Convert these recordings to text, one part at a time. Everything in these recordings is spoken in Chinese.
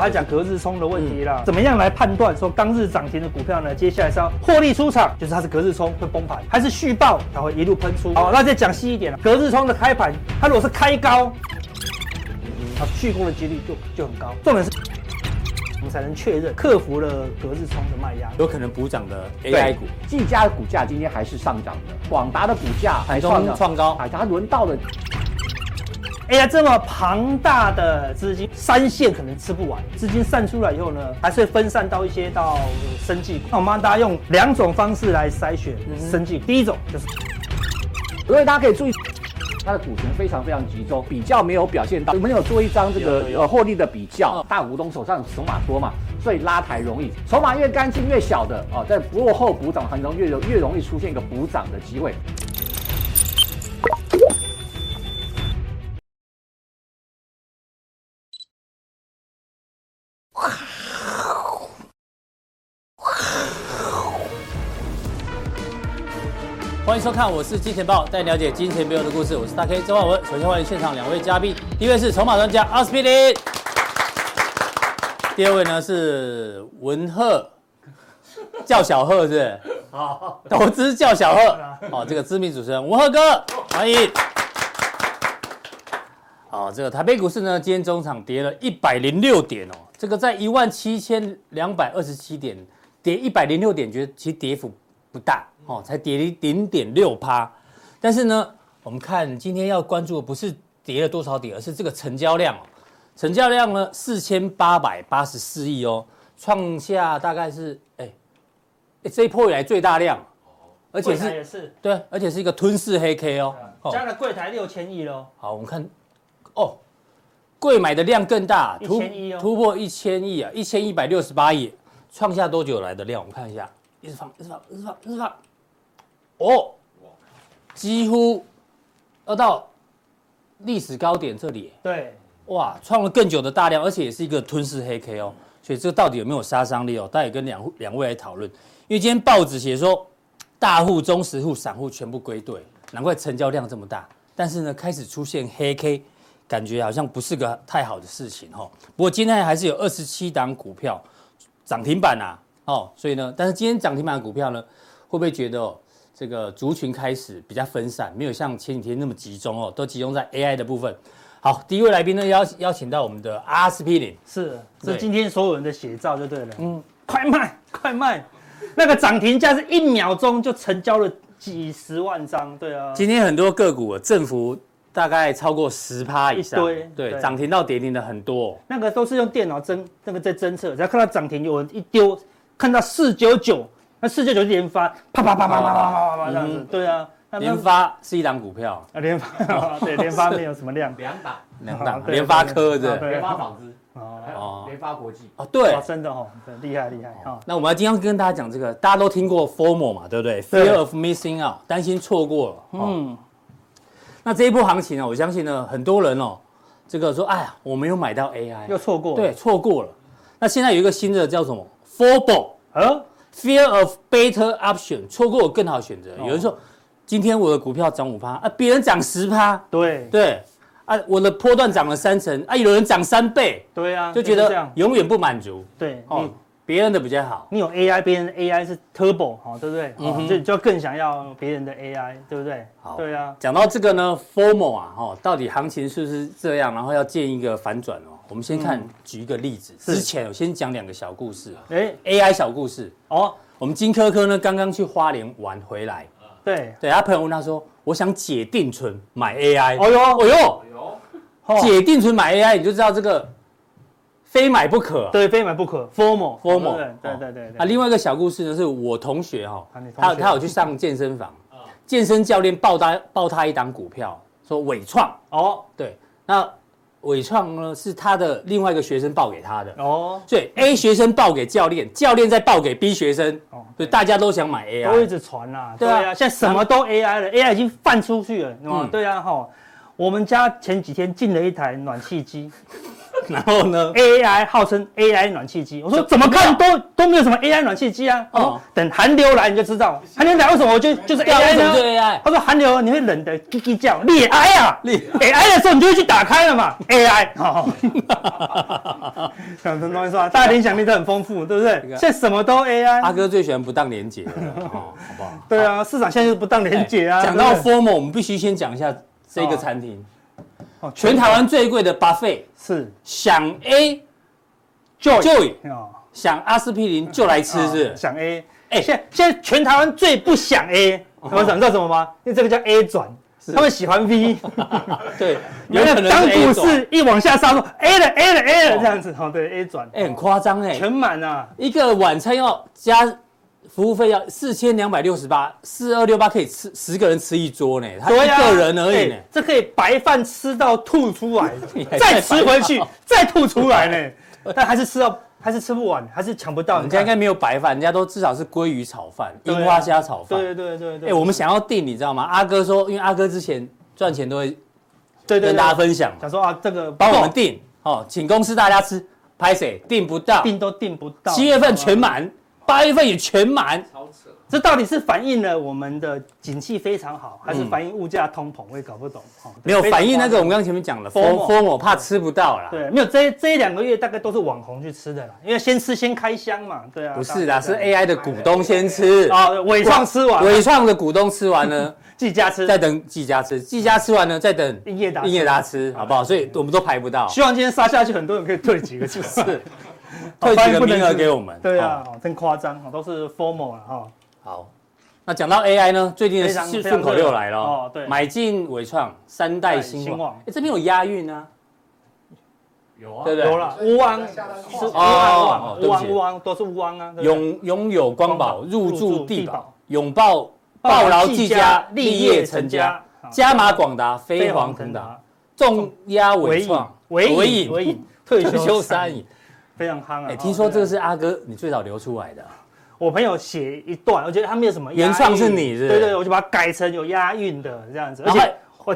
他讲隔日冲的问题啦，怎么样来判断说当日涨停的股票呢？接下来是要获利出场，就是它是隔日冲会崩盘，还是续抱它会一路喷出？好，那再讲细一点了，隔日冲的开盘，它如果是开高，它续攻的几率就就很高。重点是，我们才能确认克服了隔日冲的卖压，有可能补涨的 AI 股，技嘉的股价今天还是上涨的，广达的股价还创创高，哎，它轮到了。哎呀，这么庞大的资金，三线可能吃不完。资金散出来以后呢，还是会分散到一些到生技。那我们大家用两种方式来筛选生技。第一种就是，所以大家可以注意，它的股权非常非常集中，比较没有表现到。我们有做一张这个呃获利的比较，大股东手上筹码多嘛，所以拉抬容易。筹码越干净越小的哦，在落后补涨当中越容越容易出现一个补涨的机会。收看，我是金钱豹，带你了解金钱背后的故事。我是大 K 曾焕文。首先欢迎现场两位嘉宾，第一位是筹码专家阿司匹林，第二位呢是文鹤，叫小鹤是不是？好，投资叫小鹤。好，这个知名主持人文鹤哥，欢迎。好，这个台北股市呢，今天中场跌了一百零六点哦，这个在一万七千两百二十七点跌一百零六点，觉得其实跌幅不大。哦，才跌了零点六趴，但是呢，我们看今天要关注的不是跌了多少点，而是这个成交量哦。成交量呢，四千八百八十四亿哦，创下大概是哎哎这一波以来最大量，而且是，是对，而且是一个吞噬黑 K 哦。加了柜台六千亿喽。好，我们看哦，柜买的量更大，突突破一千亿啊，一千一百六十八亿，创下多久来的量？我们看一下，一直放，一直放，一直放，一直放。哦，几乎要到历史高点这里。对，哇，创了更久的大量，而且也是一个吞噬黑 K 哦。所以这到底有没有杀伤力哦？大家也跟两两位来讨论。因为今天报纸写说，大户、中实户、散户全部归队，难怪成交量这么大。但是呢，开始出现黑 K，感觉好像不是个太好的事情哈。不过今天还是有二十七档股票涨停板啊，哦，所以呢，但是今天涨停板的股票呢，会不会觉得？这个族群开始比较分散，没有像前几天那么集中哦，都集中在 AI 的部分。好，第一位来宾呢邀邀请到我们的阿司匹林，是，是今天所有人的写照就对了。嗯，快卖，快卖，那个涨停价是一秒钟就成交了几十万张，对啊。今天很多个股振幅大概超过十趴以上，对对，涨停到跌停的很多。那个都是用电脑侦那个在侦测，只要看到涨停有人一丢，看到四九九。那四九九连发，啪啪啪啪啪啪啪啪这样子，对啊，联发是一档股票。啊，联发 对联发没有什么量，两档两档，联发科的，联发纺织。哦，联发国际。哦，对，真的哦，厉害厉害哈。那我们要今天跟大家讲这个，大家都听过 FOMO 嘛，对不对？Fear of missing out，担心错过了。嗯，那这一波行情呢，我相信呢，很多人哦，这个说，哎呀，我没有买到 AI，又错过，对，错过了。那现在有一个新的叫什么？呃。Fear of better option，错过更好的选择。有人说，今天我的股票涨五趴，啊，别人涨十趴，对对，啊，我的波段涨了三成，啊，有人涨三倍，对啊，就觉得永远不满足，对，哦，别人的比较好。你有 AI，别人的 AI 是 Turbo，好，对不对？嗯，就就更想要别人的 AI，对不对？好，对啊。讲到这个呢，formal 啊，哈，到底行情是不是这样？然后要建一个反转哦。我们先看，举一个例子。之前我先讲两个小故事。哎，AI 小故事哦。我们金科科呢，刚刚去花莲玩回来。对对，他朋友问他说：“我想解定存买 AI。”哦呦，哦呦，解定存买 AI，你就知道这个非买不可。对，非买不可。FOMO，FOMO。对对对。啊，另外一个小故事呢，是我同学哈，他他有去上健身房，健身教练报他报他一档股票，说伟创。哦，对，那。纬创呢是他的另外一个学生报给他的。哦，所以 A 学生报给教练，教练再报给 B 学生哦，所以大家都想买 AI，都一直传啦，对啊，现在什么都 AI 了，AI 已经泛出去了，嗯，对啊哈，我们家前几天进了一台暖气机，然后呢？AI 号称 AI 暖气机，我说怎么看都都没有什么 AI 暖气机啊。哦，等寒流来你就知道，寒流来为什么我就就是 AI 呢？AI。他说寒流你会冷得叽叽叫，你也挨啊，裂 AI 的时候你就会去打开了嘛。AI，哈哈什么东西说，大家联想力都很丰富，对不对？现在什么都 AI。阿哥最喜欢不当连结，好不好？对啊，市场现在就是不当连结啊。讲到 formal，我们必须先讲一下这个餐厅。全台湾最贵的 buffet 是。想 A 就 Joy 想阿司匹林就来吃是想 A 哎，现在现在全台湾最不想 A，我想知道什么吗？因为这个叫 A 转，他们喜欢 V，对，有可能当股市一往下杀，说 A 了 A 了 A 了这样子哦，对 A 转，哎，很夸张哎，全满啊，一个晚餐要加。服务费要四千两百六十八，四二六八可以吃十个人吃一桌呢，他一个人而已呢，这可以白饭吃到吐出来，再吃回去再吐出来呢，但还是吃到还是吃不完，还是抢不到。人家应该没有白饭，人家都至少是鲑鱼炒饭、樱花虾炒饭。对对对对。哎，我们想要订，你知道吗？阿哥说，因为阿哥之前赚钱都会跟大家分享，想说啊，这个帮我们订哦，请公司大家吃，拍谁订不到，订都订不到，七月份全满。八月份也全满！这到底是反映了我们的景气非常好，还是反映物价通膨？我也搞不懂。没有反映那个，我们刚刚前面讲了，FOMO，我怕吃不到啦。对，没有这这一两个月大概都是网红去吃的啦，因为先吃先开箱嘛。对啊，不是啦，是 AI 的股东先吃啊，伟创吃完，伟创的股东吃完呢，技嘉吃，再等技嘉吃，技嘉吃完呢，再等英业达，英业达吃，好不好？所以我们都排不到。希望今天杀下去，很多人可以退几个就 是。退几个名额给我们？对啊，真夸张，都是 formal 了哈。好，那讲到 AI 呢，最近的顺口溜来了哦。对，买进伟创三代兴旺。哎，这边有押韵啊？有啊，对不对？有了，乌汪是乌汪，乌汪乌汪都是乌安啊。拥拥有光宝，入住地宝，拥抱抱牢技嘉，立业成家，加码广达，飞黄腾达，重压伟创，伟影伟影，退休三赢。非常夯啊！哎，听说这个是阿哥你最早流出来的。我朋友写一段，我觉得他没有什么原创是你是？对对，我就把它改成有押韵的这样子，而且我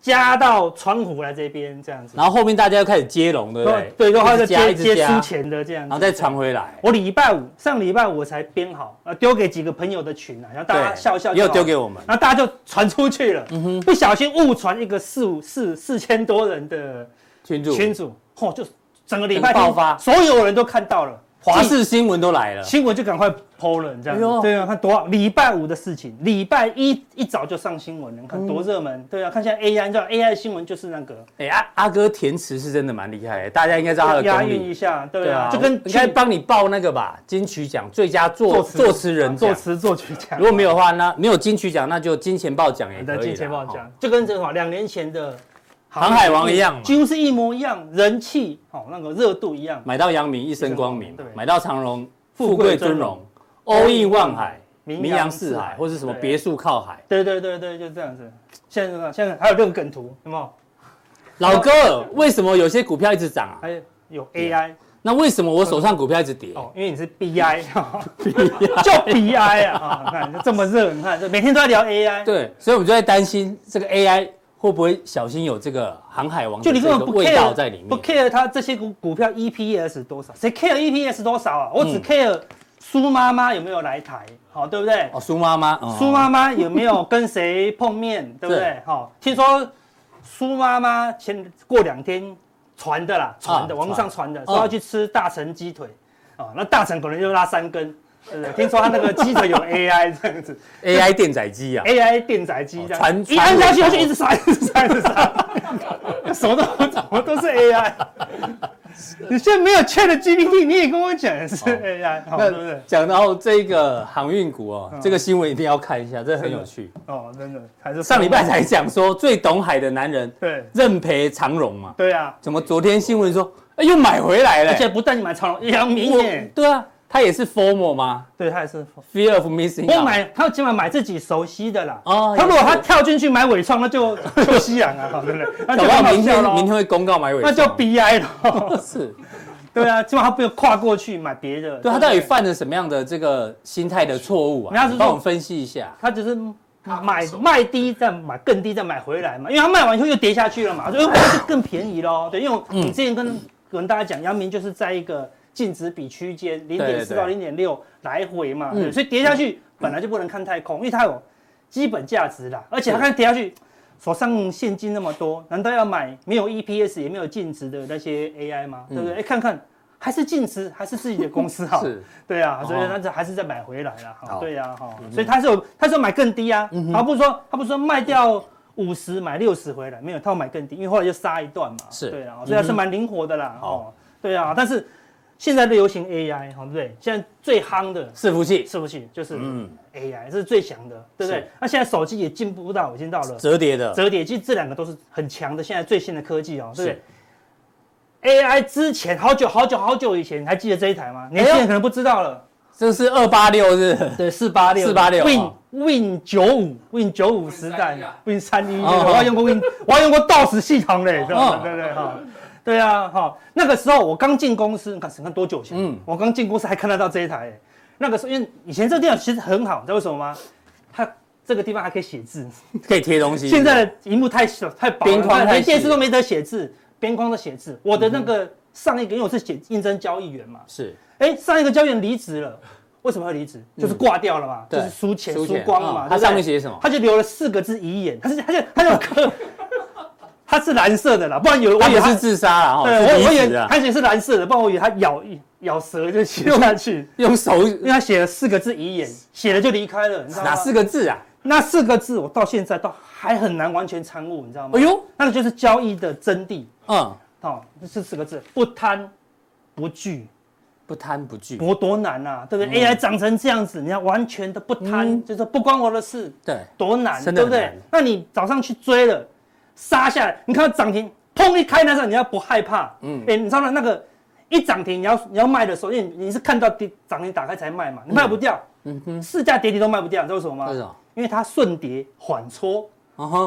加到窗户来这边这样子。然后后面大家又开始接龙，对不对？对，然后再接接出钱的这样子，然后再传回来。我礼拜五上礼拜五我才编好，呃，丢给几个朋友的群啊，然后大家笑笑，又丢给我们，然后大家就传出去了。嗯哼，不小心误传一个四五四四千多人的群主群主，嚯，就。整个礼拜爆发，所有人都看到了，华视新闻都来了，新闻就赶快 po 了，这样。对啊，看多少礼拜五的事情，礼拜一一早就上新闻了，你看多热门。对啊，看现在 AI，你知道 AI 新闻就是那个。哎，阿阿哥填词是真的蛮厉害，大家应该知道他的押韵一下，对啊，就跟应该帮你报那个吧，金曲奖最佳作作词人作词作曲奖。如果没有的话，那没有金曲奖，那就金钱豹奖也可以。金钱豹奖就跟这个两年前的。航海王一样，几乎是一模一样，人气哦，那个热度一样。买到阳明一生光明，对，买到长荣富贵尊荣，all in 万海，名扬四海，或是什么别墅靠海。对对对对，就这样子。现在现在还有这种梗图，有没有？老哥，为什么有些股票一直涨啊？还有有 AI，那为什么我手上股票一直跌？哦，因为你是 BI，就 BI 啊！你看这么热，你看每天都在聊 AI。对，所以我们就在担心这个 AI。会不会小心有这个航海王就你这个味道在里面？不 care 它这些股股票 EPS 多少？谁 care EPS 多少啊？我只 care 苏妈妈有没有来台，好对不对？哦，苏妈妈，苏妈妈有没有跟谁碰面，对不对？好，听说苏妈妈前过两天传的啦，传的，网络上传的，说要去吃大成鸡腿，啊，那大成可能就拉三根。呃，听说他那个机子有 AI 这样子，AI 电宰机啊，AI 电宰鸡这样，一按下去它就一直杀，一直杀，一直杀，什么都怎么都是 AI。你现在没有 ChatGPT，你也跟我讲是 AI，对不对？讲到这个航运股哦，这个新闻一定要看一下，这很有趣哦，真的。还是上礼拜才讲说最懂海的男人，对，认赔长荣嘛，对啊。怎么昨天新闻说，哎，又买回来了？而且不但你买长荣，阳明耶，对啊。他也是 formal 吗？对，他也是 Fear of Missing。我买，他起码买自己熟悉的啦。哦。他如果他跳进去买纬创，那就 就夕阳啊，对不对？那就明天明天会公告买纬创，那就 BI 了。是。对啊，起码他不用跨过去买别的。对，他到底犯了什么样的这个心态的错误啊？你帮我们分析一下。他只是买卖低再买更低再买回来嘛，因为他卖完以后又跌下去了嘛，所以就更便宜喽。对，因为你之前跟跟大家讲，阳明就是在一个净值比区间零点四到零点六来回嘛，对，所以跌下去本来就不能看太空，因为它有基本价值啦，而且它看跌下去，手上现金那么多，难道要买没有 EPS 也没有净值的那些 AI 吗？对不对？哎，看看还是净值，还是自己的公司好，是，对啊，所以那这还是再买回来了，哈，对呀，哈，所以他是有，他是有买更低啊，而不是说他不是说卖掉。五十买六十回来没有，他要买更低，因为后来就杀一段嘛。是，对啊，所以还是蛮灵活的啦。哦，对啊，但是现在流行 AI，对不对？现在最夯的伺服器，伺服器就是嗯 AI 这是最强的，对不对？那现在手机也进步到已经到了折叠的，折叠其实这两个都是很强的，现在最新的科技哦，对不对？AI 之前好久好久好久以前，你还记得这一台吗？年轻人可能不知道了。这是二八六是？对，四八六，四八六。Win Win 九五，Win 九五时代，Win 三一，我还用过 Win，我还用过 DOS 系统嘞，对不对？哈，对啊，哈，那个时候我刚进公司，你看，你看多久前？嗯，我刚进公司还看得到这一台。那个时候，因为以前这个电脑其实很好，你知道为什么吗？它这个地方还可以写字，可以贴东西。现在的萤幕太小太薄，连电视都没得写字，边框都写字。我的那个上一个，因为我是写应征交易员嘛，是。哎，上一个交易员离职了。为什么会离职？就是挂掉了嘛，就是输钱输光了嘛。他上面写什么？他就留了四个字遗言，他是他就他就刻，他是蓝色的啦，不然有我以为是自杀了。对，我我以为他写是蓝色的，不然我以为他咬咬舌就写下去，用手，因为他写了四个字遗言，写了就离开了，你知道吗？哪四个字啊？那四个字我到现在都还很难完全参悟，你知道吗？哎呦，那个就是交易的真谛。嗯，好，这四个字：不贪不惧。不贪不惧，我多难呐，对不对？AI 长成这样子，你要完全的不贪，就是不关我的事，对，多难，对不对？那你早上去追了，杀下来，你看到涨停，砰一开那时候，你要不害怕？嗯，哎，你知道那个一涨停，你要你要卖的时候，因为你是看到跌涨停打开才卖嘛，你卖不掉，嗯哼，市价跌停都卖不掉，你知道为什么吗？为什么？因为它顺跌缓搓。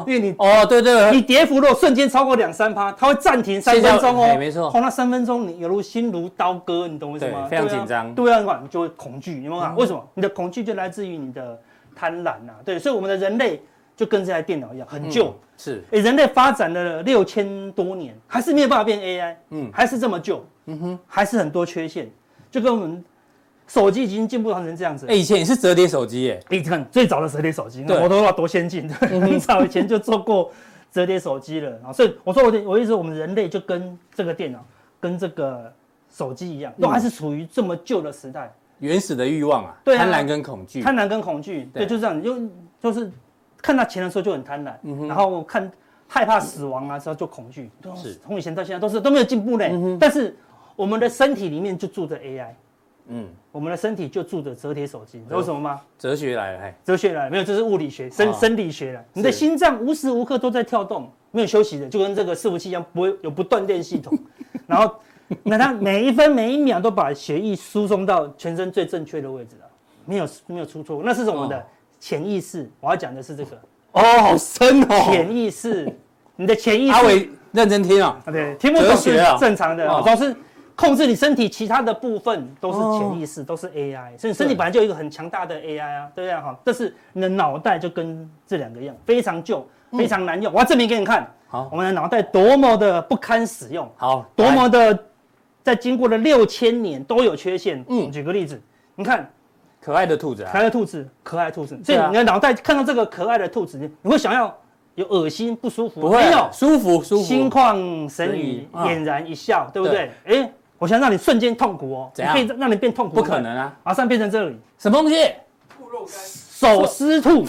因为你哦，对对，你跌幅如果瞬间超过两三趴，它会暂停三分钟哦，没错。哦，那三分钟你犹如心如刀割，你懂为什么吗？非常紧张。对啊，你就会恐惧，你明白吗？为什么？你的恐惧就来自于你的贪婪呐。对，所以我们的人类就跟这台电脑一样，很旧。是，哎，人类发展了六千多年，还是没有办法变 AI，嗯，还是这么旧，嗯哼，还是很多缺陷，就跟我们。手机已经进步成这样子。哎，以前也是折叠手机耶。你看最早的折叠手机，摩托罗拉多先进，很早以前就做过折叠手机了。啊，所以我说我我意思，我们人类就跟这个电脑、跟这个手机一样，都还是处于这么旧的时代。原始的欲望啊，对，贪婪跟恐惧，贪婪跟恐惧，对，就这样，就就是看到钱的时候就很贪婪，然后看害怕死亡啊时候就恐惧。是，从以前到现在都是都没有进步呢。但是我们的身体里面就住着 AI。嗯，我们的身体就住着折叠手机，你知道为什么吗？哲学来了，哎，哲学来了，没有，这是物理学、生生理学了。你的心脏无时无刻都在跳动，没有休息的，就跟这个伺服器一样，不会有不断电系统。然后，那它每一分每一秒都把血液输送到全身最正确的位置了，没有没有出错。那是我们的潜意识，我要讲的是这个。哦，好深哦，潜意识，你的潜意识。阿伟认真听啊，对，听不懂是正常的，总是。控制你身体其他的部分都是潜意识，哦、都是 AI，所以身体本来就有一个很强大的 AI 啊，对不对？哈，但是你的脑袋就跟这两个一样，非常旧，非常难用。嗯、我要证明给你看，好，我们的脑袋多么的不堪使用，好，多么的在经过了六千年都有缺陷。嗯，举个例子，你看，可爱的兔子，啊，可爱的兔子，可爱的兔子，所以你的脑袋看到这个可爱的兔子，你会想要有恶心不舒服？不会，没有，舒服舒服，心旷神怡，俨然一笑，对不对？哎。我想让你瞬间痛苦哦，怎样？让你变痛苦？不可能啊！马上变成这里，什么东西？兔肉干，手撕兔，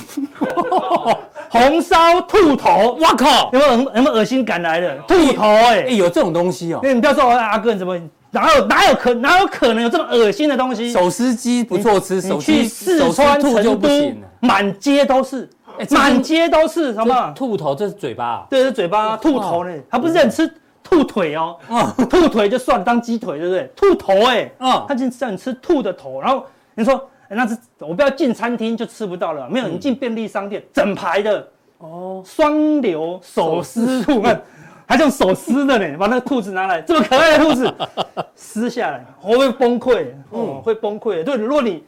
红烧兔头，我靠！有没有有没有恶心感来的兔头？哎，有这种东西哦。你不要说阿哥你怎么哪有哪有可哪有可能有这么恶心的东西？手撕鸡不错吃，你去四川成都，满街都是，满街都是，好不好？兔头这是嘴巴，对，是嘴巴，兔头呢，他不是让你吃。兔腿哦，兔腿就算当鸡腿，对不对？兔头哎，嗯，他就让你吃兔的头，然后你说，那是我不要进餐厅就吃不到了，没有，你进便利商店整排的哦，双流手撕兔，看还用手撕的呢，把那个兔子拿来，这么可爱的兔子 撕下来，我会崩溃，嗯，会崩溃。对，如果你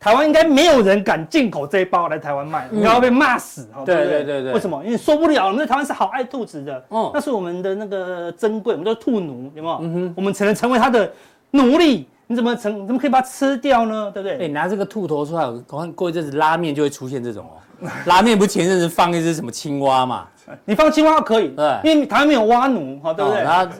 台湾应该没有人敢进口这一包来台湾卖，你要被骂死，对对对对。为什么？因为受不了，我们在台湾是好爱兔子的，哦，那是我们的那个珍贵，我们叫兔奴，有没有？嗯哼，我们才能成为他的奴隶。你怎么成？怎么可以把它吃掉呢？对不对？哎，拿这个兔头出来，我看过一阵子拉面就会出现这种哦。拉面不前阵子放一只什么青蛙嘛？你放青蛙可以，对，因为台湾没有蛙奴，哈，对不对？然后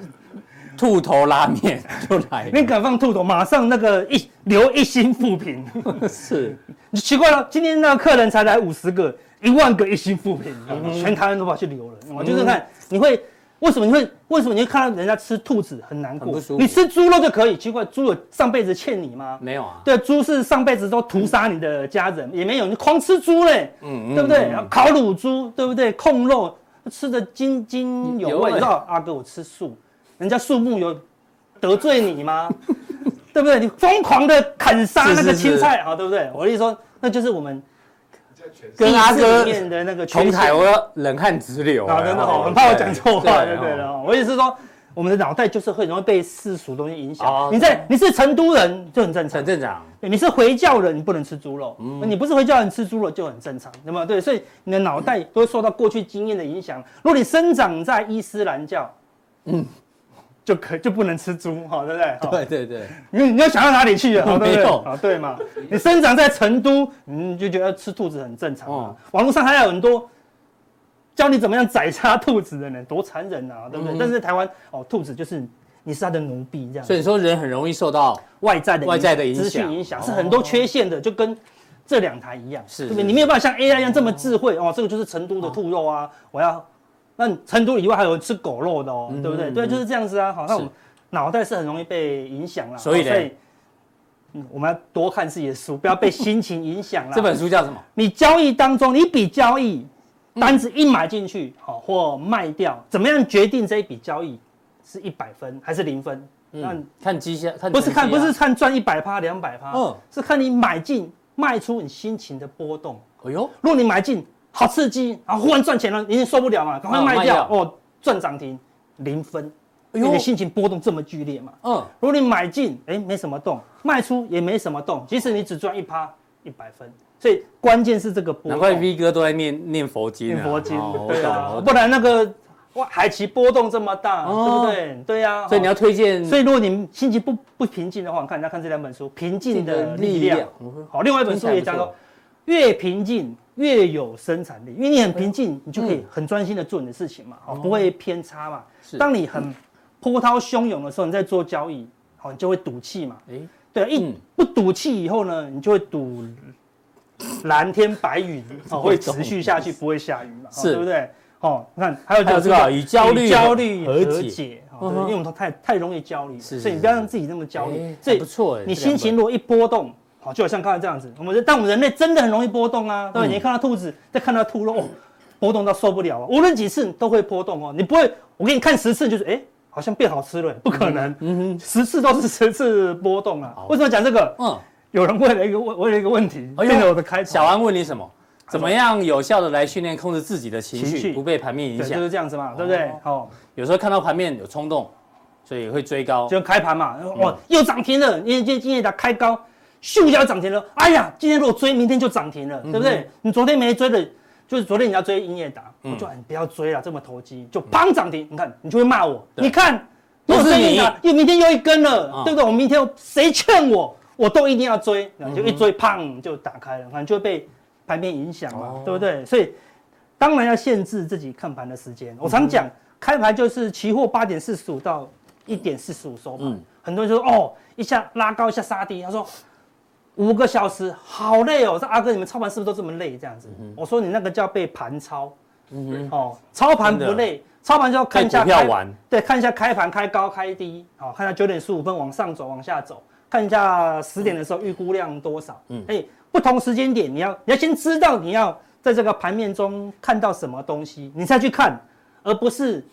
兔头拉面 就来，你敢放兔头，马上那个一留一星负评。是，你奇怪了，今天那个客人才来五十个，一万个一星负评，全台湾都跑去留了。我就是看你会。为什么你会？为什么你会看到人家吃兔子很难过？你吃猪肉就可以？奇怪，猪有上辈子欠你吗？没有啊。对，猪是上辈子都屠杀你的家人，也没有，你狂吃猪嘞，嗯，对不对？然后烤乳猪，对不对？控肉吃的津津有味。你知道阿哥我吃素，人家树木有得罪你吗？对不对？你疯狂的砍杀那个青菜啊，对不对？我跟你说，那就是我们。跟阿哥的那个同台，我冷汗直流啊！真的哦，很怕我讲错话，对对了。我意思是说，我们的脑袋就是会容易被世俗东西影响。你在你是成都人就很正常，很正常。你是回教人，你不能吃猪肉。你不是回教人吃猪肉就很正常，对吗？对，所以你的脑袋都会受到过去经验的影响。如果你生长在伊斯兰教，嗯。就可就不能吃猪，哈，对不对？对对对，因为你要想到哪里去啊？没有啊，对嘛？你生长在成都，你就觉得吃兔子很正常啊。网络上还有很多教你怎么样宰杀兔子的人，多残忍啊，对不对？但是台湾哦，兔子就是你是它的奴婢这样。所以说人很容易受到外在的外在的影响，资讯影响是很多缺陷的，就跟这两台一样，是对不对？你没有办法像 AI 一样这么智慧哦。这个就是成都的兔肉啊，我要。那成都以外还有吃狗肉的哦，对不对？对，就是这样子啊。好，那我们脑袋是很容易被影响了，所以呢，我们要多看自己的书，不要被心情影响了。这本书叫什么？你交易当中，你一笔交易单子一买进去，好或卖掉，怎么样决定这一笔交易是一百分还是零分？那看绩效，不是看不是看赚一百趴两百趴，嗯，是看你买进卖出你心情的波动。哎呦，如果你买进。好刺激，然后忽然赚钱了，你受不了嘛，赶快卖掉哦，赚涨停零分，你心情波动这么剧烈嘛。嗯，如果你买进，哎，没什么动，卖出也没什么动，即使你只赚一趴，一百分。所以关键是这个波动。难怪 V 哥都在念念佛经，念佛经，对啊，不然那个哇，海奇波动这么大，对不对？对呀。所以你要推荐，所以如果你心情不不平静的话，看，大家看这两本书，《平静的力量》。好，另外一本书也讲说，越平静。越有生产力，因为你很平静，你就可以很专心的做你的事情嘛，哦，不会偏差嘛。是，当你很波涛汹涌的时候，你在做交易，好，你就会赌气嘛。哎，对，一不赌气以后呢，你就会赌蓝天白云，哦，会持续下去，不会下雨嘛，是，对不对？哦，你看，还有就是这个与焦虑焦虑和解，因为我们太太容易焦虑，所以你不要让自己那么焦虑。这不错，你心情如果一波动。好，就好像刚才这样子，我们人，但我们人类真的很容易波动啊，对不对？你看到兔子，再看到兔肉，哦，波动到受不了啊，无论几次都会波动哦。你不会，我给你看十次，就是哎，好像变好吃了，不可能，嗯哼，十次都是十次波动啊。为什么讲这个？嗯，有人问了一个问，问了一个问题，变成我的开场。小安问你什么？怎么样有效的来训练控制自己的情绪，不被盘面影响？就是这样子嘛，对不对？哦，有时候看到盘面有冲动，所以会追高，就开盘嘛，哇，又涨停了，因为今天今天它开高。咻一下涨停了，哎呀，今天如果追，明天就涨停了，对不对？你昨天没追的，就是昨天你要追英业达，我就你不要追了，这么投机，就砰涨停，你看你就会骂我，你看都是你，又明天又一根了，对不对？我明天谁劝我，我都一定要追，然后就一追砰就打开了，反正就会被盘面影响嘛，对不对？所以当然要限制自己看盘的时间。我常讲，开盘就是期货八点四十五到一点四十五收盘，很多人就说哦，一下拉高一下杀低，他说。五个小时好累哦！我说阿哥，你们操盘是不是都这么累？这样子，我说你那个叫被盘操，嗯哦，操盘不累，操盘就要看一下开，对，看一下开盘开高开低，好，看一下九点十五分往上走往下走，看一下十点的时候预估量多少，嗯，哎，不同时间点你要你要先知道你要在这个盘面中看到什么东西，你再去看，而不是。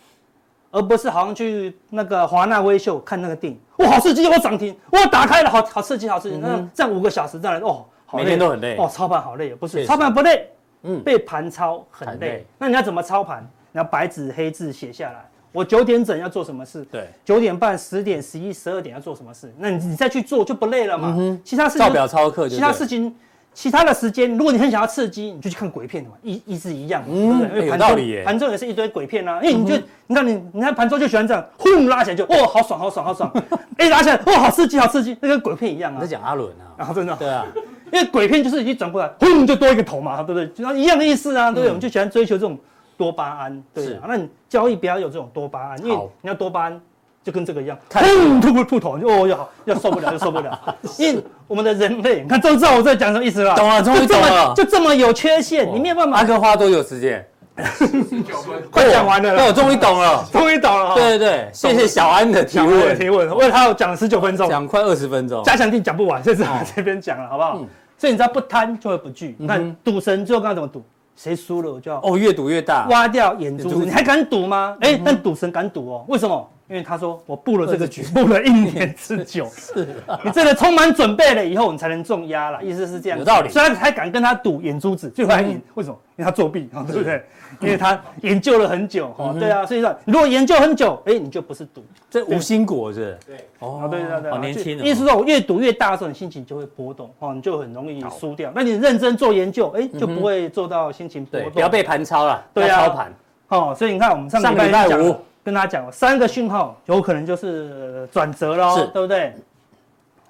而不是好像去那个华纳微秀看那个电影，哇，好刺激，我涨停，我，打开了，好好刺激，好刺激。那这样五个小时这样，哦，每天都很累，哦，操盘好累，不是操盘不累，嗯，被盘操很累。那你要怎么操盘？你要白纸黑字写下来，我九点整要做什么事？对，九点半、十点、十一、十二点要做什么事？那你你再去做就不累了嘛。嗯其他事情照表操课，其他事情。其他的时间，如果你很想要刺激，你就去看鬼片嘛，意意思一样，嗯，对不对？有道理耶。盘中也是一堆鬼片啊，因为你就你看你你看盘中就喜欢这样，轰拉起来就哦好爽好爽好爽，哎拉起来哦好刺激好刺激，那跟鬼片一样啊。在讲阿伦啊，然后真的对啊，因为鬼片就是一转过来，轰就多一个头嘛，对不对？就一样的意思啊，对不对？我们就喜欢追求这种多巴胺，对。那你交易不要有这种多巴胺，因为你要多巴胺。就跟这个一样，砰，突突头，哦，要要受不了，就受不了。因为我们的人类，你看都知道我在讲什么意思了。懂了，终于懂了。就这么有缺陷，你没有办法。阿哥花多久时间？十九分，快讲完了。那我终于懂了，终于懂了。对对对，谢谢小安的提问。提问，为他有讲了十九分钟，讲快二十分钟，加强錠讲不完，所以只好这边讲了，好不好？所以你知道不贪就会不惧。你看赌神最后刚刚怎么赌？谁输了我就要哦，越赌越大，挖掉眼珠子，你还敢赌吗？哎，但赌神敢赌哦，为什么？因为他说我布了这个局，布了一年之久。是，你真的充满准备了以后，你才能中压了。意思是这样，有道理。所以他还敢跟他赌眼珠子，最后还赢，为什么？因为他作弊，对不对？因为他研究了很久，哈，对啊。所以说，如果研究很久，哎，你就不是赌，这无心果是。对，哦，对对对，好年轻。意思说，我越赌越大的时候，你心情就会波动，哦，你就很容易输掉。那你认真做研究，哎，就不会做到心情波动。不要被盘超了，对啊，操盘。哦，所以你看，我们上个礼拜五。跟大家讲三个讯号，有可能就是转折喽，对不对？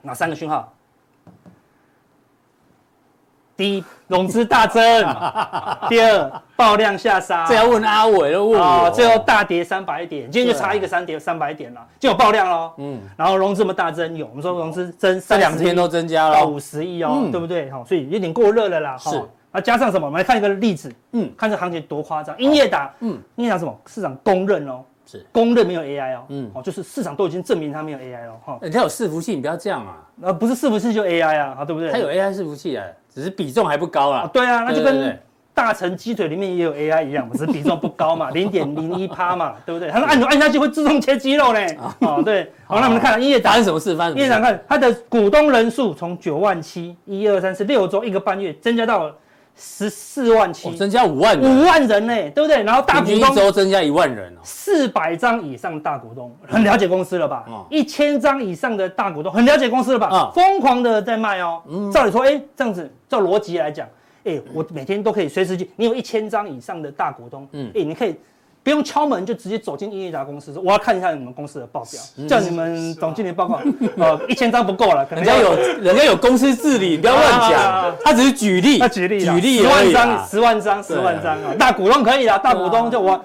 哪三个讯号？第一，融资大增；第二，爆量下杀。这要问阿伟了，问我。最后大跌三百点，今天就差一个三跌三百点了，就有爆量喽。嗯，然后融资这么大增，有我们说融资增，这两天都增加了到五十亿哦，对不对？好，所以有点过热了啦。是。啊，加上什么？我们来看一个例子。嗯，看这行情多夸张。英业达，嗯，英业达什么？市场公认哦。是公认没有 AI 哦，嗯，哦，就是市场都已经证明它没有 AI 了哈。人家有伺服器，你不要这样啊。呃，不是伺服器就 AI 啊，啊，对不对？它有 AI 伺服器啊，只是比重还不高啦。对啊，那就跟大成鸡腿里面也有 AI 一样，只是比重不高嘛，零点零一趴嘛，对不对？它按钮按下去会自动切鸡肉呢。哦，对。好，那我们看英业达是什么事？发生？英业达看它的股东人数从九万七，一二三四六周一个半月增加到。十四万七，增加五万人，五万人呢，对不对？然后大股东一周增加一万人哦，四百张以上大股东很了解公司了吧？一千张以上的大股东很了解公司了吧？疯狂的在卖哦。照理说，哎，这样子照逻辑来讲，哎，我每天都可以随时去。你有一千张以上的大股东，嗯，哎，你可以。不用敲门就直接走进英业达公司，说我要看一下你们公司的报表，叫你们总经理报告。呃，一千张不够了，人家有人家有公司治理，你不要乱讲。他只是举例，他举例，举例十万张，十万张，十万张啊！大股东可以啊，大股东就我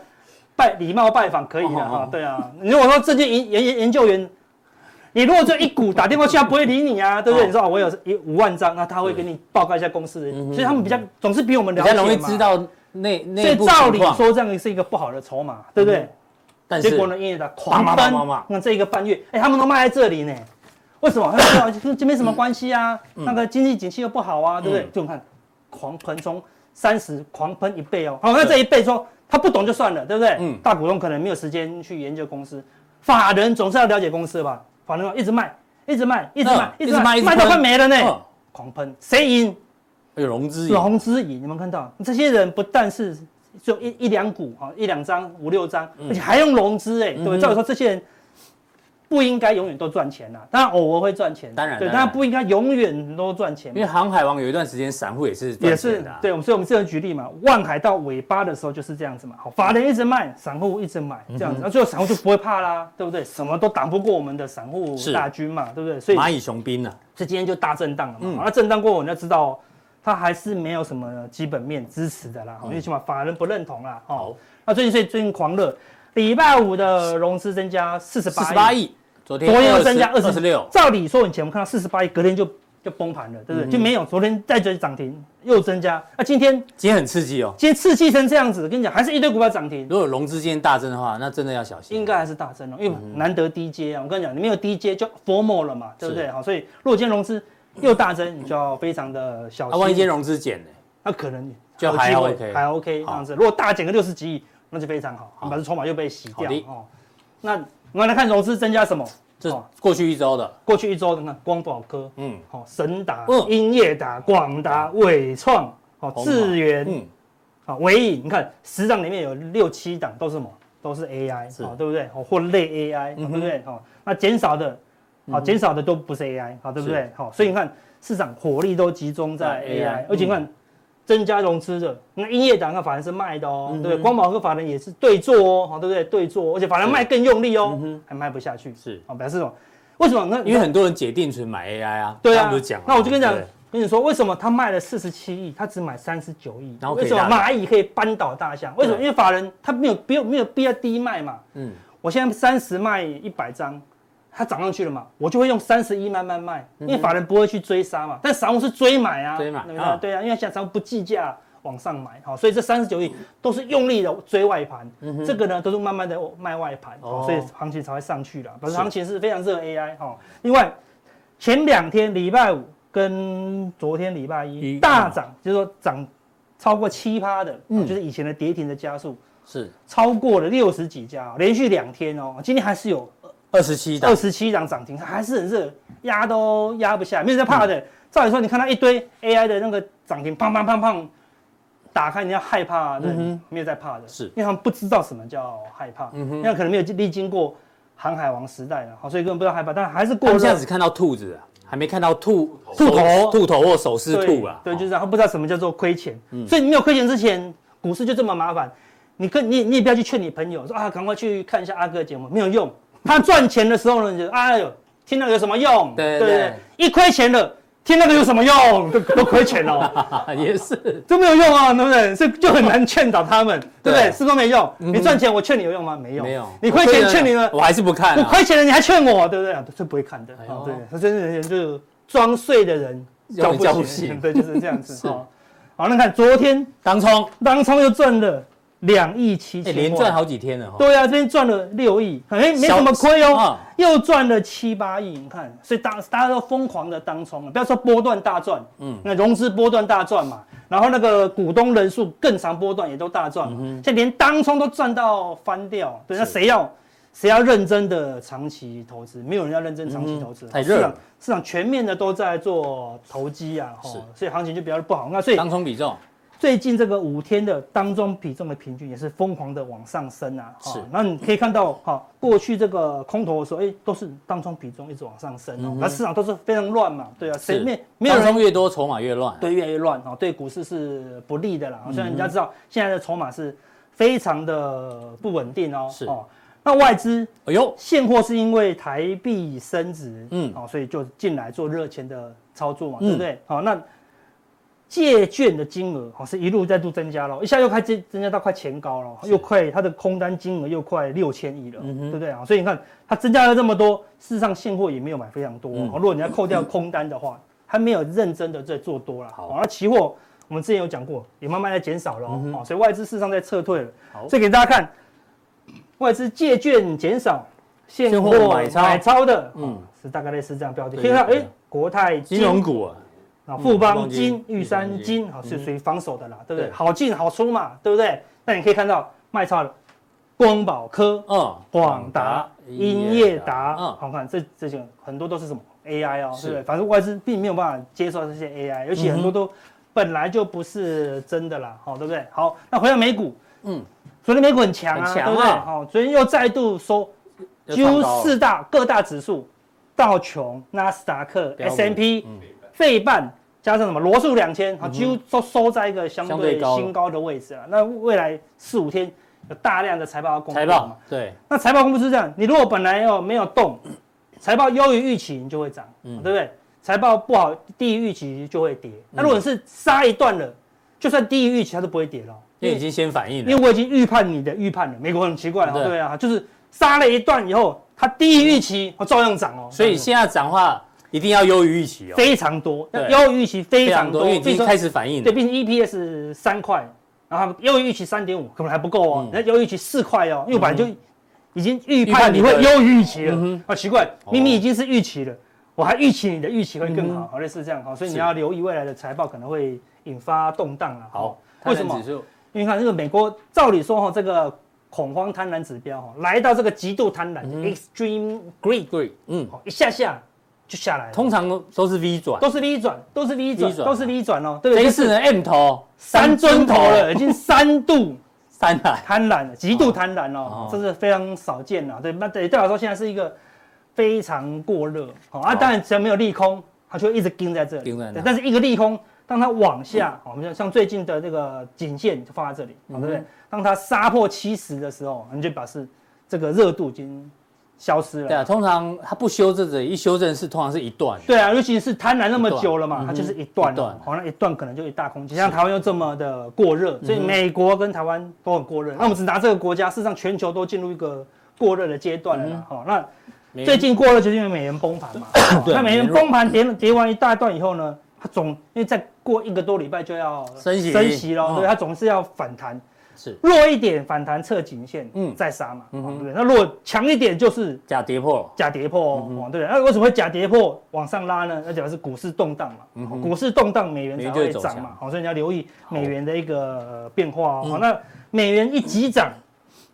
拜礼貌拜访可以的哈。对啊，你如果说这些研研研究员，你如果就一股打电话去，他不会理你啊，对不对？你说我有一五万张，那他会给你报告一下公司的，所以他们比较总是比我们了解，比较容易知道。那那所以照理说，这样是一个不好的筹码，对不对？但是结果呢，英业达狂奔，那这一个半月，哎，他们都卖在这里呢。为什么？他说这没什么关系啊，那个经济景气又不好啊，对不对？就看狂喷，从三十狂喷一倍哦。好，那这一倍说他不懂就算了，对不对？嗯。大股东可能没有时间去研究公司，法人总是要了解公司吧？法人一直卖，一直卖，一直卖，一直卖，卖到快没了呢。狂喷，谁赢？有融资赢，融资赢，你们看到这些人不但是就一一两股啊，一两张五六张，而且还用融资哎，对不对？照理说这些人不应该永远都赚钱呐，当然偶尔会赚钱，当然，对，但不应该永远都赚钱。因为航海王有一段时间散户也是也是对，我们所以我们这样举例嘛，万海到尾巴的时候就是这样子嘛，好，法人一直卖，散户一直买，这样子，那最后散户就不会怕啦，对不对？什么都挡不过我们的散户大军嘛，对不对？所以蚂蚁雄兵呢，这今天就大震荡了嘛，那震荡过后你要知道。它还是没有什么基本面支持的啦，因为起码法人不认同啦。哦，那最近所以最近狂热，礼拜五的融资增加四十八亿，昨天昨天又增加二十六。照理说以前我们看到四十八亿，隔天就就崩盘了，对不对？就没有，昨天再追涨停又增加。那今天今天很刺激哦，今天刺激成这样子，跟你讲还是一堆股票涨停。如果融资今天大增的话，那真的要小心。应该还是大增哦，因为难得低阶啊。我跟你讲，你没有低阶就 formal 了嘛，对不对？好，所以如果今天融资。又大增，你就要非常的小心。那万一今天融资减呢？那可能就还 OK，还 OK 这样子。如果大减个六十几亿，那就非常好，把这筹码又被洗掉哦。那我们来看融资增加什么？这过去一周的，过去一周的，你看光宝科，嗯，好，神达、英业达、广达、伟创，好，智源，嗯，好，纬颖，你看十档里面有六七档都是什么？都是 AI，好，对不对？哦，或类 AI，对不对？好，那减少的，好，减少的都不是 AI，好，对不对？好，所以你看市场火力都集中在 AI，而且你看增加融资的，那英业党那法人是卖的哦，对不对？光宝和法人也是对做哦，好，对不对？对做，而且法人卖更用力哦，还卖不下去，是，好，表示什么？为什么？那因为很多人解定存买 AI 啊，对啊，那我就跟你讲。跟你说，为什么他卖了四十七亿，他只买三十九亿？然后为什么蚂蚁可以扳倒大象？为什么？因为法人他没有没有没有必要低卖嘛。嗯，我现在三十卖一百张，它涨上去了嘛，我就会用三十一慢慢卖，因为法人不会去追杀嘛。但散户是追买啊，追买啊，对啊，因为现在散户不计价往上买，好，所以这三十九亿都是用力的追外盘，这个呢都是慢慢的卖外盘，所以行情才会上去了。本身行情是非常热 AI 哈。另外前两天礼拜五。跟昨天礼拜一大涨，就是说涨超过七趴的，嗯，就是以前的跌停的加速是超过了六十几家，连续两天哦，今天还是有二十七二十七档涨停，还是很热，压都压不下，没有在怕的。照理说，你看到一堆 AI 的那个涨停，砰砰砰砰，打开你要害怕，嗯哼，没有在怕的，是因为他们不知道什么叫害怕，嗯哼，因为可能没有历经过航海王时代了，好，所以根本不知道害怕，但还是过。现在只看到兔子啊。还没看到兔兔头兔头或手势兔啊？对，就是这样，他不知道什么叫做亏钱。嗯，所以你没有亏钱之前，股市就这么麻烦。你跟你你也不要去劝你朋友说啊，赶快去看一下阿哥的节目，没有用。他赚钱的时候呢，你就哎呦，听那个有什么用？对对对，一亏钱了，听那个有什么用？都 都亏钱了，也是都没有用啊，对不对？所以就很难劝导他们，对不对？是都没用。你赚钱，我劝你有用吗？没用。没有。你亏钱劝你呢？我还是不看。我亏钱了，你还劝我，对不对？是不会看的。对，他真的人就是装睡的人叫不醒，对，就是这样子。好，好，那看昨天当冲，当冲又赚了。两亿七千万，连赚好几天了哈。对啊，这边赚了六亿，哎，没什么亏哦，又赚了七八亿。你看，所以大大家都疯狂的当冲啊，不要说波段大赚，嗯，那融资波段大赚嘛，然后那个股东人数更长波段也都大赚，现在连当冲都赚到翻掉。对，那谁要谁要认真的长期投资？没有人要认真长期投资，太热了。市场全面的都在做投机啊，哈，所以行情就比较不好。那所以当冲比重。最近这个五天的当中比重的平均也是疯狂的往上升啊！是，那你可以看到，哈，过去这个空头的时候，哎，都是当中比重一直往上升哦，那市场都是非常乱嘛，对啊，谁没没有越多，筹码越乱，对，越来越乱哦，对股市是不利的啦。虽然人家知道现在的筹码是非常的不稳定哦，是哦，那外资，哎呦，现货是因为台币升值，嗯，哦，所以就进来做热钱的操作嘛，对不对？好，那。借券的金额好是一路再度增加了，一下又开增增加到快前高了，又快它的空单金额又快六千亿了，嗯、哼对不对啊？所以你看它增加了这么多，事实上现货也没有买非常多。嗯、如果你要扣掉空单的话，还没有认真的在做多了。好，那期货我们之前有讲过，也慢慢在减少了，嗯、所以外资事实上在撤退了。好，所以给大家看外资借券减少，现货买超买超的，嗯，是大概类似这样标的。可以看，哎，国泰金融股啊。啊，富邦金、玉山金啊，是属于防守的啦，对不对？好进好出嘛，对不对？那你可以看到卖超的光宝科、嗯，广达、英业达，嗯，好看，这这些很多都是什么 AI 哦，对不对？反正外资并没有办法接受这些 AI，尤其很多都本来就不是真的啦，好，对不对？好，那回到美股，嗯，昨天美股很强啊，对不对？好，昨天又再度收，几乎四大各大指数，道琼、纳斯达克、S M P。费半加上什么罗素两千，啊，几乎都收在一个相对新高的位置了。那未来四五天有大量的财报要公布嘛？对。那财报公布是这样，你如果本来要没有动，财报优于预期，你就会涨，对不对？财报不好，低于预期就会跌。那如果是杀一段了，就算低于预期，它都不会跌了，因为已经先反应了。因为我已经预判你的预判了。美国很奇怪哦，对啊，就是杀了一段以后，它低于预期，它照样涨哦。所以现在涨话。一定要优于预期哦，非常多，优于预期非常多，因为已经开始反应了。对，毕竟 EPS 三块，然后优于预期三点五，可能还不够哦。那优于预期四块哦，因为本来就已经预判你会优于预期了。啊，奇怪，明明已经是预期了，我还预期你的预期会更好，类似这样哈。所以你要留意未来的财报可能会引发动荡啊。好，为什么？因为看这个美国，照理说哈，这个恐慌贪婪指标哈，来到这个极度贪婪，extreme greed，嗯，一下下。就下来，通常都是 V 转，都是 V 转，都是 V 转，都是 V 转哦。对，这一次呢 M 头三尊头了，已经三度 贪婪，贪婪，极度贪婪哦，这是非常少见了。对，那对代表说现在是一个非常过热。好啊，当然只要没有利空，它就会一直盯在这里。盯在那。但是一个利空，当它往下，我们像最近的这个颈线就放在这里，对不对？当它杀破七十的时候，你就表示这个热度已经。消失了。对啊，通常它不修正的，一修正是通常是一段。对啊，尤其是贪婪那么久了嘛，它就是一段。一段，好，像一段可能就一大空间。像台湾又这么的过热，所以美国跟台湾都很过热。那我们只拿这个国家，事实上全球都进入一个过热的阶段了。好，那最近过热就是因为美元崩盘嘛。那美元崩盘跌跌完一大段以后呢，它总因为再过一个多礼拜就要升息升息了，所以它总是要反弹。是弱一点反弹测颈线，嗯，再杀嘛，嗯，对不对？那如果强一点就是假跌破，假跌破，哦，对。那为什么会假跌破往上拉呢？那主要是股市动荡嘛，嗯，股市动荡，美元才会涨嘛，好，所以你要留意美元的一个变化哦。好，那美元一急涨，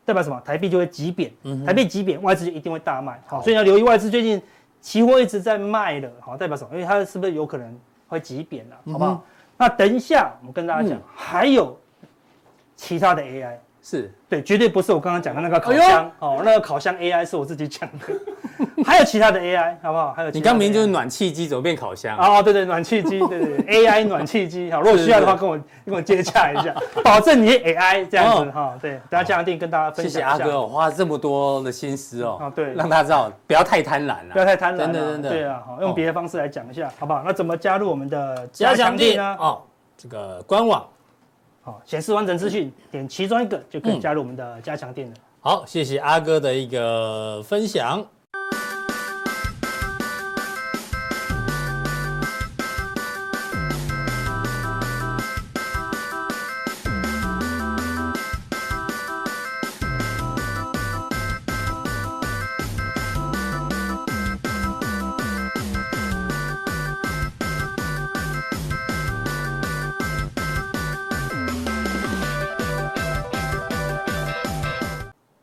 代表什么？台币就会急贬，台币急贬，外资就一定会大卖，好，所以你要留意外资最近期货一直在卖的，好，代表什么？因为它是不是有可能会急贬了，好不好？那等一下我们跟大家讲，还有。其他的 AI 是对，绝对不是我刚刚讲的那个烤箱哦，那个烤箱 AI 是我自己讲的，还有其他的 AI 好不好？还有你刚明明就是暖气机，怎么变烤箱？哦，对对，暖气机，对对，AI 暖气机，好，如果需要的话，跟我跟我接洽一下，保证你 AI 这样子哈。对，加强錠跟大家分享。谢谢阿哥，我花这么多的心思哦，对，让大家知道不要太贪婪了，不要太贪婪，真的真的。对啊，好，用别的方式来讲一下，好不好？那怎么加入我们的加强錠呢？哦，这个官网。好，显示完整资讯，点其中一个就可以加入我们的加强店了。好，谢谢阿哥的一个分享。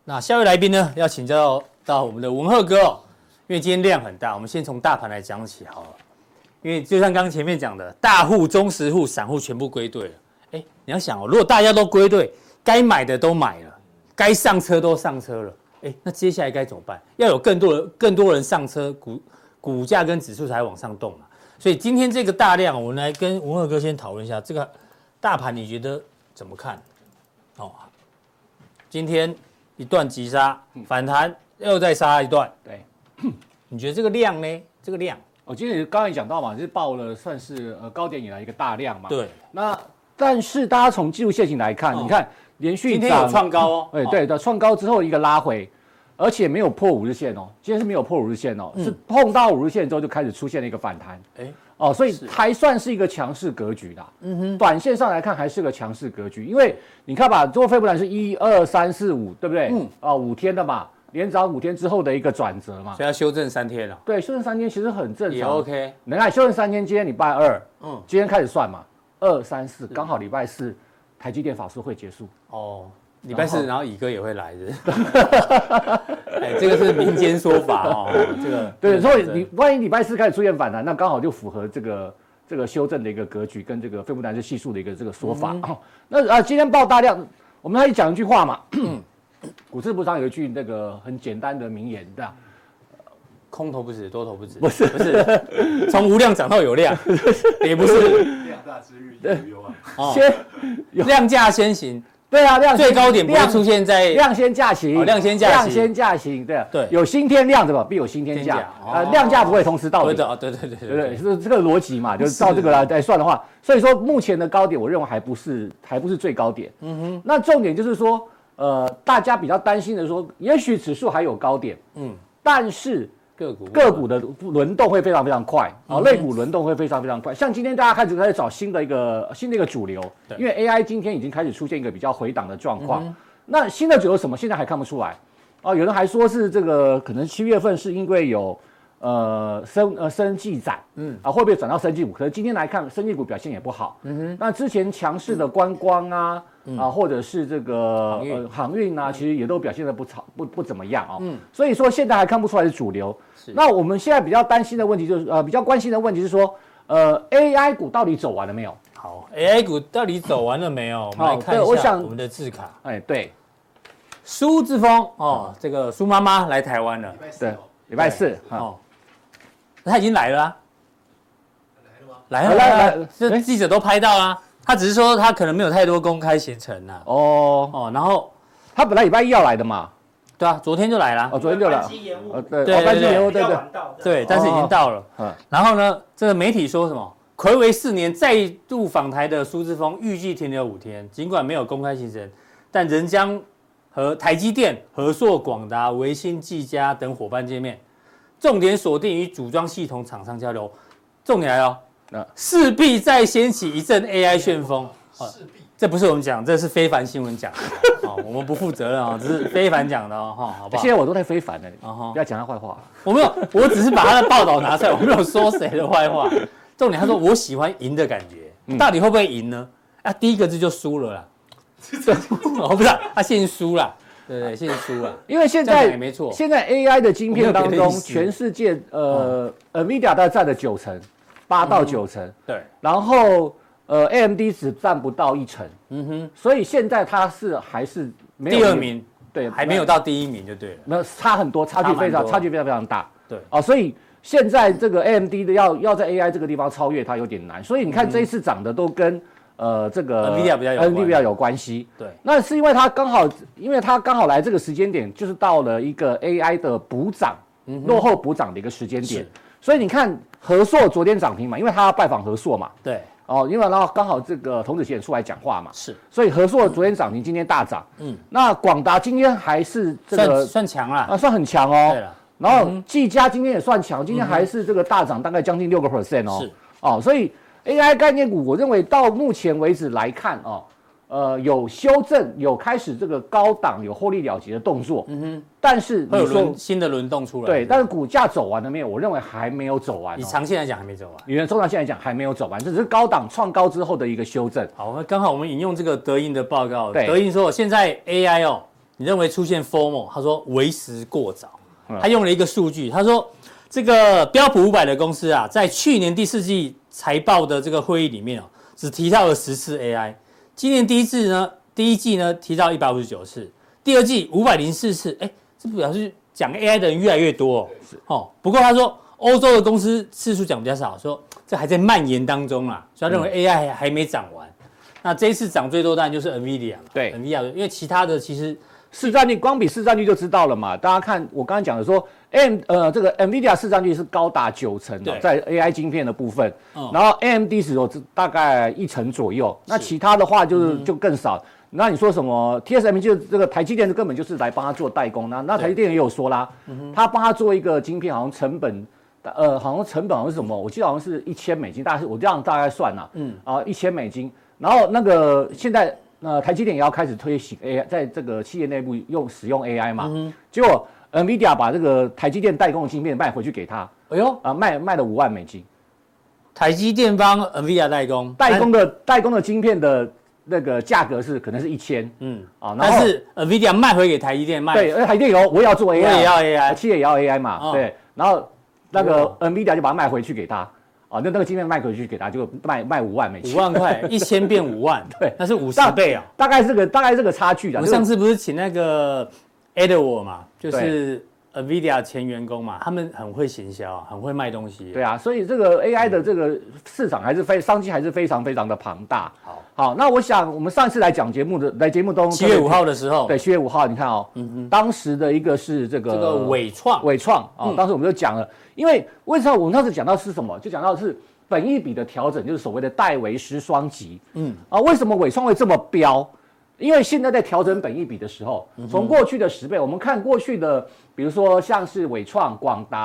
那下位来宾呢，要请教到我们的文鹤哥哦，因为今天量很大，我们先从大盘来讲起好了。因为就像刚前面讲的，大户、中实户、散户全部归队了。哎，你要想哦，如果大家都归队，该买的都买了，该上车都上车了，哎，那接下来该怎么办？要有更多人、更多人上车，股股价跟指数才往上动嘛。所以今天这个大量，我们来跟文鹤哥先讨论一下这个大盘，你觉得怎么看？哦，今天。一段急杀，反弹又再杀一段。对，你觉得这个量呢？这个量，我今天刚刚也讲到嘛，就是报了算是呃高点以来一个大量嘛。对。那但是大家从技术线型来看，你看连续今天有创高哦。哎，对的，创高之后一个拉回，而且没有破五日线哦。今天是没有破五日线哦，是碰到五日线之后就开始出现了一个反弹。哎。哦，所以还算是一个强势格局的。嗯哼，短线上来看还是个强势格局，因为你看吧，做费布兰是一二三四五，对不对？嗯。哦，五天的嘛，连涨五天之后的一个转折嘛。所以要修正三天了。对，修正三天其实很正常。也 OK。你看，修正三天，今天礼拜二，嗯，今天开始算嘛，二三四，刚好礼拜四，台积电法说会结束。哦。礼拜四，然后乙哥也会来的。哎，这个是民间说法哦。这个对，所以你万一礼拜四开始出现反弹，那刚好就符合这个这个修正的一个格局，跟这个费布兰兹系数的一个这个说法。那啊，今天爆大量，我们可以讲一句话嘛。股市部上有一句那个很简单的名言，对吧？空头不止，多头不止。不是不是，从无量涨到有量，也不是。量大之日有有啊。先量价先行。对啊，量最高点不会出现在量先价行，量先价量先价行，对对，有新天量的嘛，必有新天价，呃，量价不会同时到的，对对对对对，是这个逻辑嘛，就是照这个来来算的话，所以说目前的高点，我认为还不是还不是最高点，嗯哼，那重点就是说，呃，大家比较担心的说，也许指数还有高点，嗯，但是。个股个股的轮动会非常非常快啊，类股轮动会非常非常快。像今天大家开始开始找新的一个新的一个主流，因为 AI 今天已经开始出现一个比较回档的状况。那新的主流什么？现在还看不出来啊。有人还说是这个可能七月份是因为有呃生呃生技展，嗯啊会不会转到生技股？可是今天来看，生技股表现也不好。嗯哼，那之前强势的观光啊。啊，或者是这个呃航运啊，其实也都表现的不差不不怎么样哦。嗯，所以说现在还看不出来是主流。是。那我们现在比较担心的问题就是，呃，比较关心的问题是说，呃，AI 股到底走完了没有？好，AI 股到底走完了没有？我们来看一下我们的字卡。哎，对，苏志峰哦，这个苏妈妈来台湾了，对，礼拜四哦，他已经来了，来了吗？来了来了，这记者都拍到啊，他只是说他可能没有太多公开行程呐。哦哦，然后他本来礼拜一要来的嘛。对啊，昨天就来了。哦，昨天就来。班机延误。对对对对对。对，但是已经到了。嗯。然后呢，这个媒体说什么？魁违四年再度访台的苏志峰，预计停留五天。尽管没有公开行程，但仍将和台积电、和硕、广达、维新、技嘉等伙伴见面，重点锁定与组装系统厂商交流。重点来了，那势必再掀起一阵 AI 旋风。势必。这不是我们讲，这是非凡新闻讲的，哦，我们不负责任啊，这是非凡讲的哦，哈，好不好？现在我都在非凡的，不要讲他坏话。我没有，我只是把他的报道拿出来，我没有说谁的坏话。重点，他说我喜欢赢的感觉，到底会不会赢呢？啊，第一个字就输了啦，我不知道，他先输了，对对，先输了，因为现在没错，现在 AI 的晶片当中，全世界呃，NVIDIA 大概占了九成，八到九成，对，然后。呃，AMD 只占不到一成，嗯哼，所以现在它是还是没有第二名，对，还没有到第一名就对了，那差很多，差距非常，差距非常非常大，对，哦，所以现在这个 AMD 的要要在 AI 这个地方超越它有点难，所以你看这一次涨的都跟呃这个 NVIDIA 比较有较有关系，对，那是因为它刚好，因为它刚好来这个时间点，就是到了一个 AI 的补涨，落后补涨的一个时间点，所以你看和硕昨天涨停嘛，因为它要拜访和硕嘛，对。哦，因为然后刚好这个童子贤出来讲话嘛，是，所以和硕昨天涨停，今天大涨，嗯，那广达今天还是这个算算强啊，啊，算很强哦，对了，然后技嘉今天也算强，今天还是这个大涨，大概将近六个 percent 哦，是，哦，所以 AI 概念股，我认为到目前为止来看哦。呃，有修正，有开始这个高档有获利了结的动作，嗯哼，但是会有轮新的轮动出来，对，但是股价走完了没有？我认为还没有走完。以长线来讲还没走完，以中长线来讲还没有走完，这只是高档创高之后的一个修正。好，那刚好我们引用这个德银的报告，对，德银说现在 AI 哦，你认为出现 FOMO？他说为时过早，他用了一个数据，他说这个标普五百的公司啊，在去年第四季财报的这个会议里面哦，只提到了十次 AI。今年第一次呢，第一季呢提到一百五十九次，第二季五百零四次，哎，这表示讲 AI 的人越来越多哦。不过他说欧洲的公司次数讲比较少，说这还在蔓延当中啊，所以他认为 AI 还没涨完。嗯、那这一次涨最多当然就是 NVIDIA 嘛，对，NVIDIA，因为其他的其实市占率光比市占率就知道了嘛。大家看我刚才讲的说。M 呃，这个 NVIDIA 市占率是高达九成的，在 AI 晶片的部分，然后 AMD 只有大概一成左右，那其他的话就是就更少。那你说什么 TSMC 就这个台积电根本就是来帮他做代工，那那台积电也有说啦，他帮他做一个晶片，好像成本呃好像成本好像是什么，我记得好像是一千美金，大概是我这样大概算啦，嗯。啊一千美金，然后那个现在呃台积电也要开始推行 AI，在这个企业内部用使用 AI 嘛，结果。NVIDIA 把这个台积电代工的晶片卖回去给他，哎呦。啊卖卖了五万美金，台积电帮 NVIDIA 代工，代工的代工的晶片的那个价格是可能是一千，嗯。啊，但是 NVIDIA 卖回给台积电卖，对，而台积电有我也要做 AI，我也要 AI，企业也要 AI 嘛，对，然后那个 NVIDIA 就把它卖回去给他，啊，那那个晶片卖回去给他就卖卖五万美金，五万块，一千变五万，对，那是五十倍啊，大概这个大概这个差距啊，我们上次不是请那个。Edward 嘛，就是 NVIDIA 前员工嘛，他们很会行销，很会卖东西。对啊，所以这个 AI 的这个市场还是非商机还是非常非常的庞大。好，好，那我想我们上次来讲节目的，来节目中七月五号的时候，对，七月五号，你看哦，嗯嗯，当时的一个是这个这个伟创，伟创啊，当时我们就讲了，因为为什么我们当时讲到是什么？就讲到是本益比的调整，就是所谓的戴维斯双击。嗯，啊，为什么伟创会这么飙？因为现在在调整本益比的时候，从过去的十倍，我们看过去的，比如说像是伟创、广达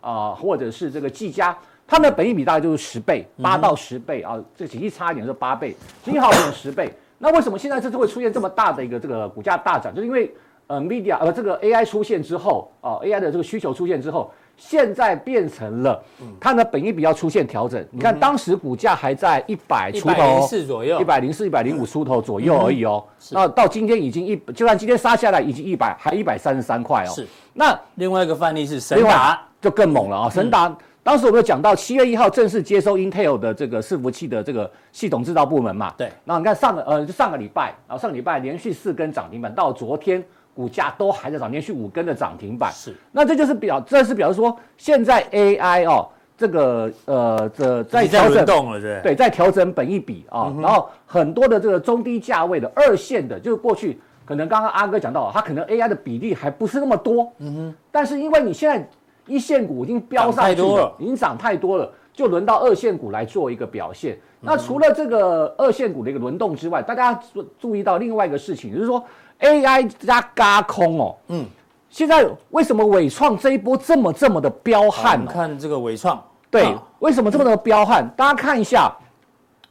啊、呃，或者是这个技嘉，它们的本益比大概就是十倍，八到十倍啊，这景气差一点是八倍，景气好一点十倍。那为什么现在这次会出现这么大的一个这个股价大涨？就是因为呃，media 呃这个 AI 出现之后啊、呃、，AI 的这个需求出现之后。现在变成了，它的本益比要出现调整。你看当时股价还在一百出头，一百零四左右，一百零四、一百零五出头左右而已哦。那到今天已经一，就算今天杀下来已经一百，还一百三十三块哦。是。那另外一个范例是神达，就更猛了啊！神达当时我们有讲到七月一号正式接收 Intel 的这个伺服器的这个系统制造部门嘛？对。然后你看上个呃就上个礼拜，然后上个礼拜连续四根涨停板，到昨天股价都还在涨，连续五根的涨停板。是。那这就是表，这是表示说现在 AI 哦，这个呃这在调整动了，对。对，在调整本一比啊，然后很多的这个中低价位的二线的，就是过去可能刚刚阿哥讲到，它可能 AI 的比例还不是那么多。嗯哼。但是因为你现在一线股已经飙上去了，了已经涨太多了，就轮到二线股来做一个表现。嗯、那除了这个二线股的一个轮动之外，大家注注意到另外一个事情，就是说 AI 加嘎空哦，嗯，现在为什么伟创这一波这么这么的彪悍、哦？看这个伟创，对，啊、为什么这么的彪悍？大家看一下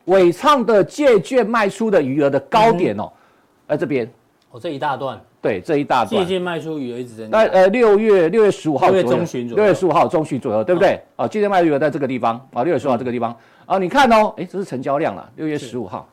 伟创的借券卖出的余额的高点哦，在、嗯、这边，哦，这一大段。对，这一大段。借券卖出余额一直增加。那呃，六月六月十五号左右，六月中旬左右，六月十五号中旬左右，对不对？啊，借券卖出余额在这个地方啊，六月十五号这个地方啊，你看哦，哎，这是成交量了，六月十五号，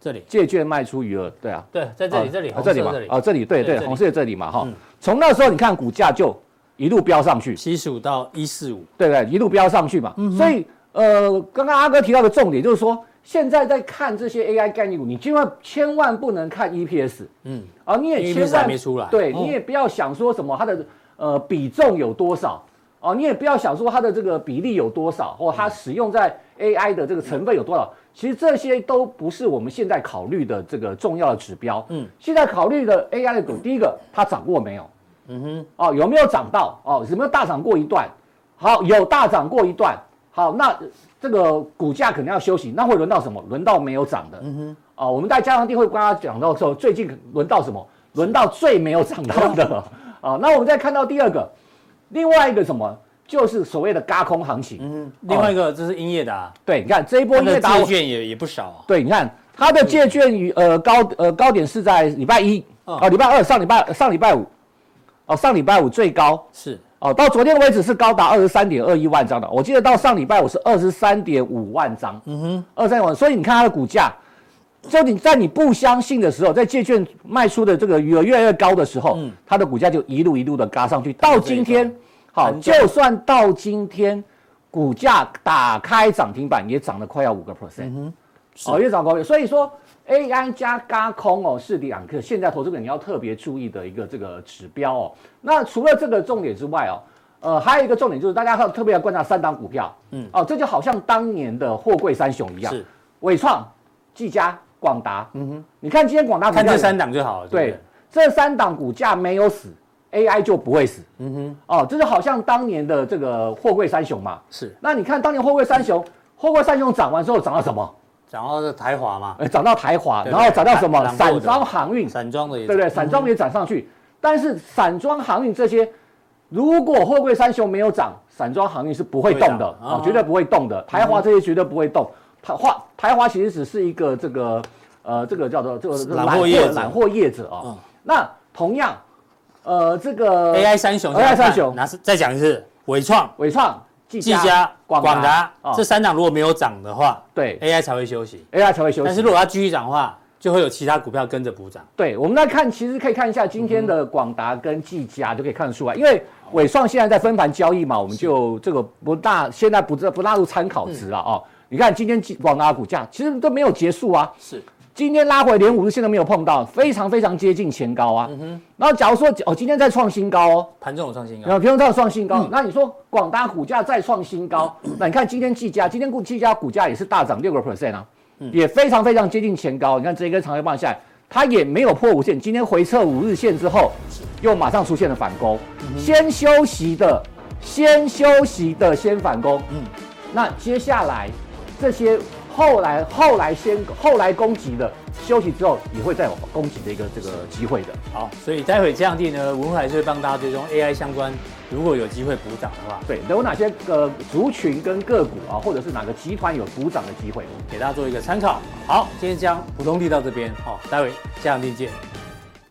这里。借券卖出余额，对啊，对，在这里，这里，这里嘛，啊，这里，对对，红色这里嘛，哈，从那时候你看股价就一路飙上去，七十五到一四五，对对，一路飙上去嘛，所以呃，刚刚阿哥提到的重点就是说。现在在看这些 AI 概念股，你千万千万不能看 EPS，嗯，啊，你也千万没出来，对，你也不要想说什么它的呃比重有多少，哦，你也不要想说它的这个比例有多少，或它使用在 AI 的这个成分有多少，其实这些都不是我们现在考虑的这个重要的指标，嗯，现在考虑的 AI 的股，第一个它涨过没有？嗯哼，哦，有没有涨到？哦，有没有大涨过一段？好，有大涨过一段，好，那。这个股价可能要休息，那会轮到什么？轮到没有涨的。嗯哼。啊，我们在加强錠会跟大家讲到说，最近轮到什么？轮到最没有涨到的。啊，那我们再看到第二个，另外一个什么？就是所谓的轧空行情。嗯。另外一个这是英业达。对，你看这一波英业达借券也也不少。对，你看它的借券与呃高呃高点是在礼拜一，哦，礼拜二上礼拜上礼拜五，哦，上礼拜五最高是。哦，到昨天为止是高达二十三点二一万张的，我记得到上礼拜我是二十三点五万张，嗯哼，二十三万，所以你看它的股价，就你在你不相信的时候，在借券卖出的这个余额越来越高的时候，嗯，它的股价就一路一路的嘎上去，到今天，好，就算到今天，股价打开涨停板也涨了快要五个 percent，哦，越涨高越，所以说。AI 加轧空哦，是两个现在投资者你要特别注意的一个这个指标哦。那除了这个重点之外哦，呃，还有一个重点就是大家要特别要观察三档股票，嗯，哦，这就好像当年的货柜三雄一样，是伟创、技嘉、广达，嗯哼，你看今天广达看这三档就好了，对，对，这三档股价没有死，AI 就不会死，嗯哼，哦，这就好像当年的这个货柜三雄嘛，是。那你看当年货柜三雄，货柜三雄涨完之后涨到什么？涨到是台华嘛？哎，涨到台华，然后涨到什么？散装航运，散装的也对不对？散装也涨上去，但是散装航运这些，如果货柜三雄没有涨，散装航运是不会动的啊，绝对不会动的。台华这些绝对不会动。台华台华其实只是一个这个呃，这个叫做这个揽货业揽货业者啊。那同样，呃，这个 AI 三雄，AI 三雄，那是再讲一次，伟创，伟创。技嘉、广达这三档如果没有涨的话，对 AI 才会休息，AI 才会休息。但是如果它继续涨的话，就会有其他股票跟着补涨。对，我们来看，其实可以看一下今天的广达跟技嘉就可以看得出来，因为伟创现在在分盘交易嘛，我们就这个不大，现在不不纳入参考值了哦。你看今天广达股价其实都没有结束啊，是。今天拉回连五日线都没有碰到，非常非常接近前高啊。嗯哼。然后假如说哦，今天再创新高哦，盘中有创新高。然后盘中再创新高，嗯、那你说广达股价再创新高，嗯、那你看今天技嘉，今天股技嘉股价也是大涨六个 percent 啊，嗯、也非常非常接近前高。你看这一根长黑棒下来，它也没有破五线，今天回撤五日线之后，又马上出现了反攻，先休息的，先休息的，先反攻。嗯，那接下来这些。后来后来先后来攻击的休息之后也会再有攻击的一个这个机会的。好，所以待会这样地呢，文还是会帮大家追踪 AI 相关，如果有机会补涨的话，对，有哪些个族群跟个股啊，或者是哪个集团有补涨的机会，给大家做一个参考。好，今天将普通地到这边，好，待会这样地见。